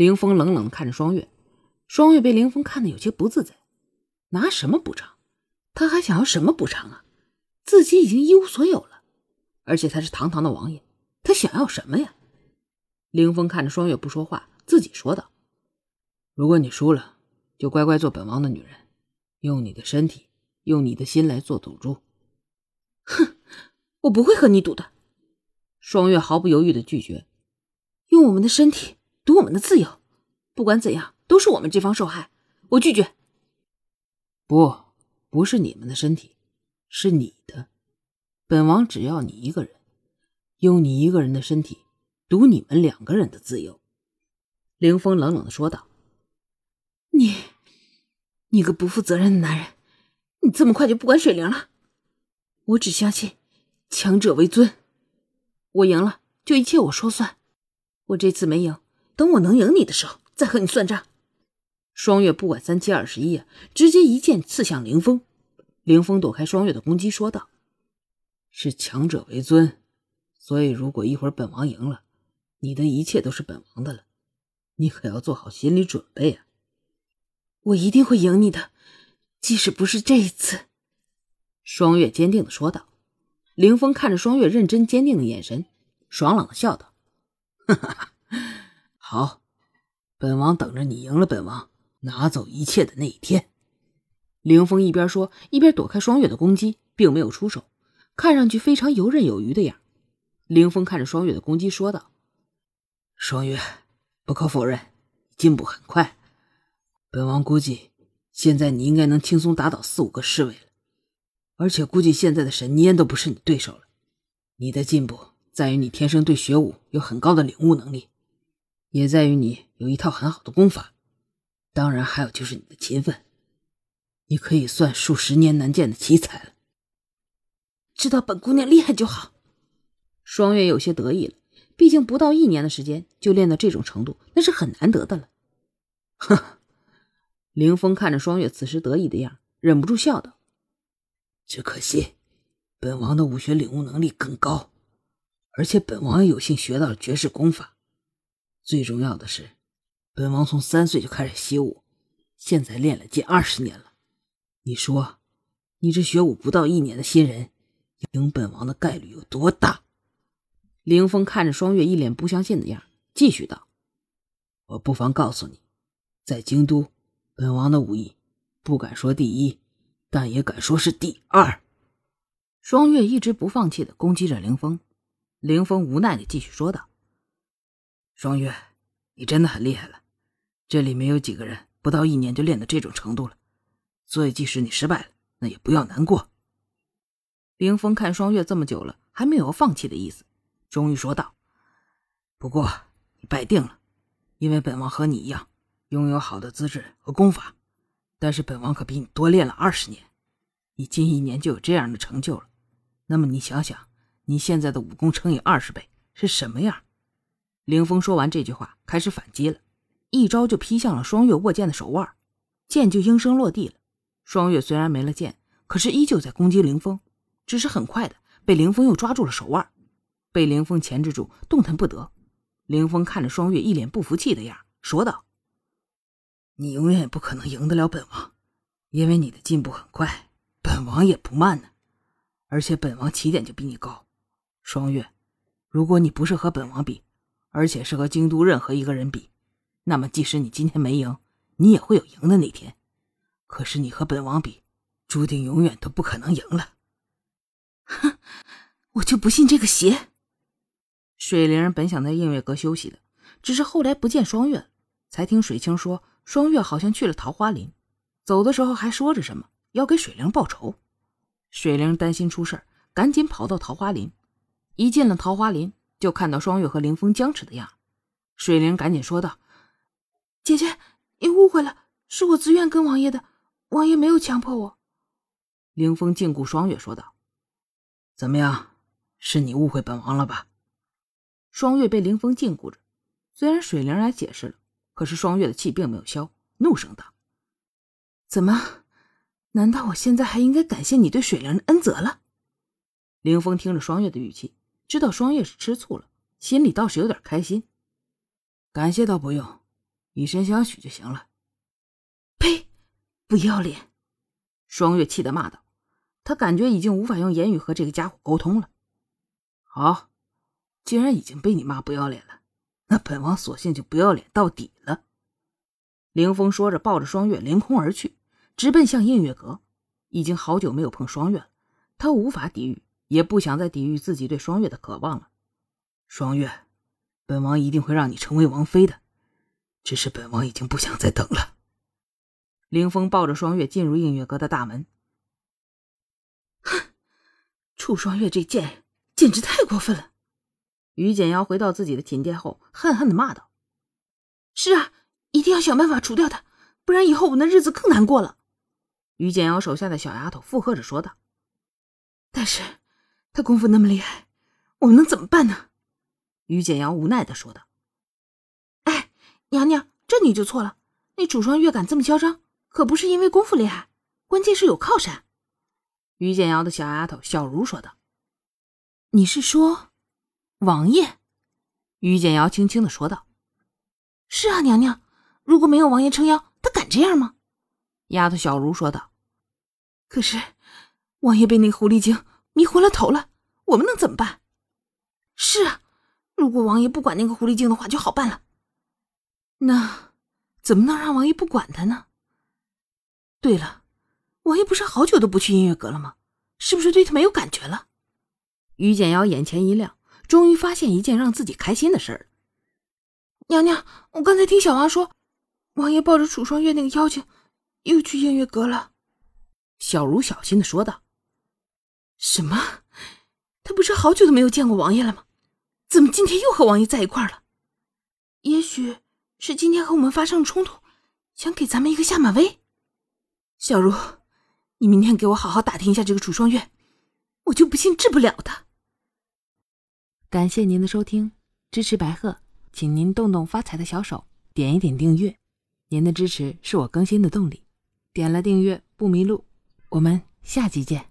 凌风冷冷看着双月，双月被凌风看得有些不自在。拿什么补偿？他还想要什么补偿啊？自己已经一无所有了，而且他是堂堂的王爷，他想要什么呀？凌风看着双月不说话，自己说道：“如果你输了，就乖乖做本王的女人，用你的身体，用你的心来做赌注。”哼，我不会和你赌的。双月毫不犹豫的拒绝，用我们的身体赌我们的自由，不管怎样都是我们这方受害，我拒绝。不，不是你们的身体，是你的。本王只要你一个人，用你一个人的身体。赌你们两个人的自由，凌风冷冷的说道：“你，你个不负责任的男人，你这么快就不管水灵了？我只相信强者为尊，我赢了就一切我说算。我这次没赢，等我能赢你的时候再和你算账。”双月不管三七二十一，直接一剑刺向凌风。凌风躲开双月的攻击，说道：“是强者为尊，所以如果一会儿本王赢了。”你的一切都是本王的了，你可要做好心理准备啊！我一定会赢你的，即使不是这一次。”双月坚定的说道。凌风看着双月认真坚定的眼神，爽朗的笑道：“哈哈哈，好，本王等着你赢了本王，拿走一切的那一天。”凌风一边说，一边躲开双月的攻击，并没有出手，看上去非常游刃有余的样。凌风看着双月的攻击，说道。双月，不可否认，进步很快。本王估计，现在你应该能轻松打倒四五个侍卫了。而且估计现在的神念都不是你对手了。你的进步在于你天生对学武有很高的领悟能力，也在于你有一套很好的功法。当然，还有就是你的勤奋，你可以算数十年难见的奇才了。知道本姑娘厉害就好。双月有些得意了。毕竟不到一年的时间就练到这种程度，那是很难得的了。呵，凌风看着双月此时得意的样，忍不住笑道：“只可惜，本王的武学领悟能力更高，而且本王也有幸学到了绝世功法。最重要的是，本王从三岁就开始习武，现在练了近二十年了。你说，你这学武不到一年的新人，赢本王的概率有多大？”凌风看着双月一脸不相信的样，继续道：“我不妨告诉你，在京都，本王的武艺不敢说第一，但也敢说是第二。”双月一直不放弃的攻击着凌风，凌风无奈的继续说道：“双月，你真的很厉害了，这里面有几个人不到一年就练到这种程度了，所以即使你失败了，那也不要难过。”凌风看双月这么久了，还没有放弃的意思。终于说道：“不过你败定了，因为本王和你一样拥有好的资质和功法，但是本王可比你多练了二十年。你近一年就有这样的成就了，那么你想想，你现在的武功乘以二十倍是什么样？”凌风说完这句话，开始反击了，一招就劈向了双月握剑的手腕，剑就应声落地了。双月虽然没了剑，可是依旧在攻击凌风，只是很快的被凌风又抓住了手腕。被凌风钳制住，动弹不得。凌风看着双月一脸不服气的样，说道：“你永远也不可能赢得了本王，因为你的进步很快，本王也不慢呢。而且本王起点就比你高。双月，如果你不是和本王比，而且是和京都任何一个人比，那么即使你今天没赢，你也会有赢的那天。可是你和本王比，注定永远都不可能赢了。哼，我就不信这个邪！”水灵本想在映月阁休息的，只是后来不见双月，才听水清说双月好像去了桃花林，走的时候还说着什么要给水灵报仇。水灵担心出事赶紧跑到桃花林。一进了桃花林，就看到双月和凌风僵持的样。水灵赶紧说道：“姐姐，你误会了，是我自愿跟王爷的，王爷没有强迫我。”凌风禁锢双月说道：“怎么样，是你误会本王了吧？”双月被凌风禁锢着，虽然水灵来解释了，可是双月的气并没有消，怒声道：“怎么？难道我现在还应该感谢你对水灵的恩泽了？”凌风听着双月的语气，知道双月是吃醋了，心里倒是有点开心。感谢倒不用，以身相许就行了。呸！不要脸！双月气得骂道。他感觉已经无法用言语和这个家伙沟通了。好，既然已经被你骂不要脸了，那本王索性就不要脸到底了。凌风说着，抱着双月凌空而去，直奔向映月阁。已经好久没有碰双月了，他无法抵御，也不想再抵御自己对双月的渴望了。双月，本王一定会让你成为王妃的，只是本王已经不想再等了。凌风抱着双月进入映月阁的大门。哼，楚双月这贱人简直太过分了！于简瑶回到自己的寝殿后，恨恨的骂道：“是啊，一定要想办法除掉他，不然以后我们的日子更难过了。”于简瑶手下的小丫头附和着说道：“但是，他功夫那么厉害，我们能怎么办呢？”于简瑶无奈的说道：“哎，娘娘，这你就错了。那主双月敢这么嚣张，可不是因为功夫厉害，关键是有靠山。”于简瑶的小丫头小茹说道：“你是说，王爷？”于简瑶轻轻的说道：“是啊，娘娘，如果没有王爷撑腰，他敢这样吗？”丫头小茹说道。可是，王爷被那个狐狸精迷昏了头了，我们能怎么办？是啊，如果王爷不管那个狐狸精的话，就好办了。那怎么能让王爷不管他呢？对了，王爷不是好久都不去音乐阁了吗？是不是对他没有感觉了？于简瑶眼前一亮，终于发现一件让自己开心的事儿。娘娘，我刚才听小王说，王爷抱着楚双月那个妖精，又去音乐阁了。小茹小心的说道：“什么？他不是好久都没有见过王爷了吗？怎么今天又和王爷在一块了？也许是今天和我们发生了冲突，想给咱们一个下马威。小茹，你明天给我好好打听一下这个楚双月，我就不信治不了他。”感谢您的收听，支持白鹤，请您动动发财的小手，点一点订阅，您的支持是我更新的动力。点了订阅不迷路。我们下集见。